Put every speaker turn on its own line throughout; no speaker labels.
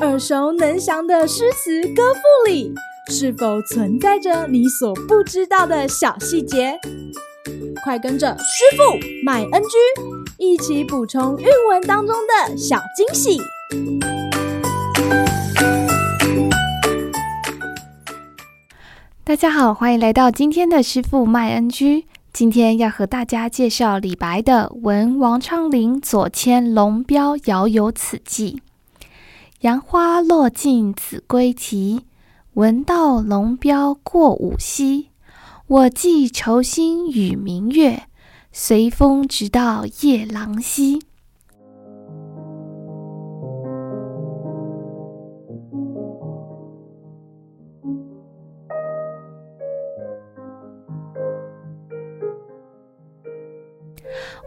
耳熟能详的诗词歌赋里，是否存在着你所不知道的小细节？快跟着师傅麦恩居一起补充韵文当中的小惊喜！
大家好，欢迎来到今天的师傅麦恩居。今天要和大家介绍李白的《闻王昌龄左迁龙标遥有此寄》。杨花落尽子规啼，闻道龙标过五溪。我寄愁心与明月，随风直到夜郎西。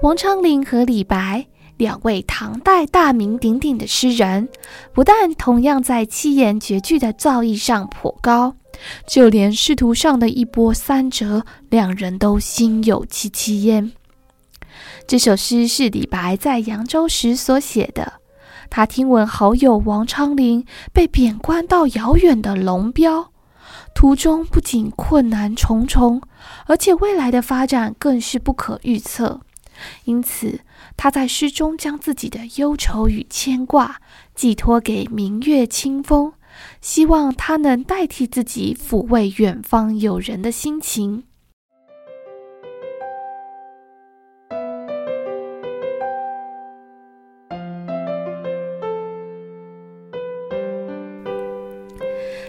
王昌龄和李白两位唐代大名鼎鼎的诗人，不但同样在七言绝句的造诣上颇高，就连仕途上的一波三折，两人都心有戚戚焉。这首诗是李白在扬州时所写的。他听闻好友王昌龄被贬官到遥远的龙标，途中不仅困难重重，而且未来的发展更是不可预测。因此，他在诗中将自己的忧愁与牵挂寄托给明月清风，希望他能代替自己抚慰远方友人的心情。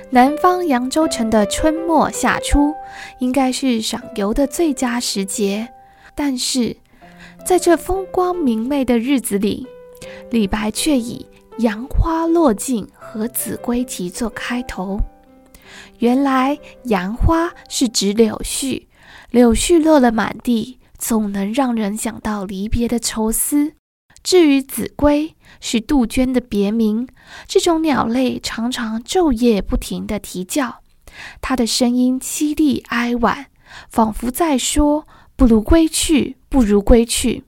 南方扬州城的春末夏初，应该是赏游的最佳时节，但是，在这风光明媚的日子里，李白却以“杨花落尽”和“子规啼”做开头。原来“杨花”是指柳絮，柳絮落了满地，总能让人想到离别的愁思。至于“子规”，是杜鹃的别名，这种鸟类常常昼夜不停地啼叫，它的声音凄厉哀婉，仿佛在说。不如归去，不如归去，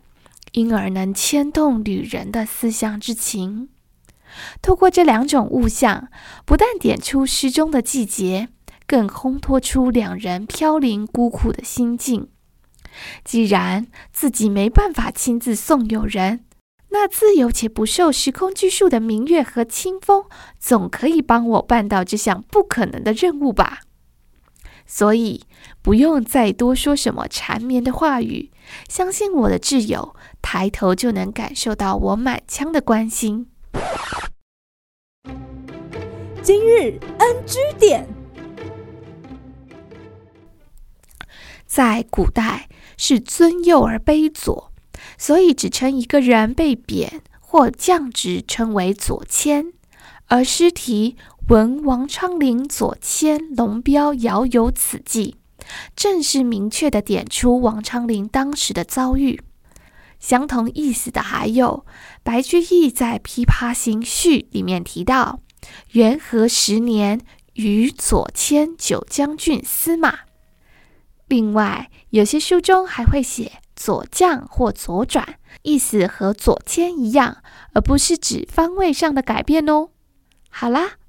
因而能牵动旅人的思乡之情。透过这两种物象，不但点出诗中的季节，更烘托出两人飘零孤苦的心境。既然自己没办法亲自送友人，那自由且不受时空拘束的明月和清风，总可以帮我办到这项不可能的任务吧。所以不用再多说什么缠绵的话语，相信我的挚友，抬头就能感受到我满腔的关心。
今日 NG 点，
在古代是尊右而卑左，所以只称一个人被贬或降职称为左迁，而诗题。闻王昌龄左迁龙标遥有此寄，正是明确地点出王昌龄当时的遭遇。相同意思的还有白居易在《琵琶行序》里面提到：“元和十年，予左迁九江郡司马。”另外，有些书中还会写“左降”或“左转”，意思和“左迁”一样，而不是指方位上的改变哦。好啦。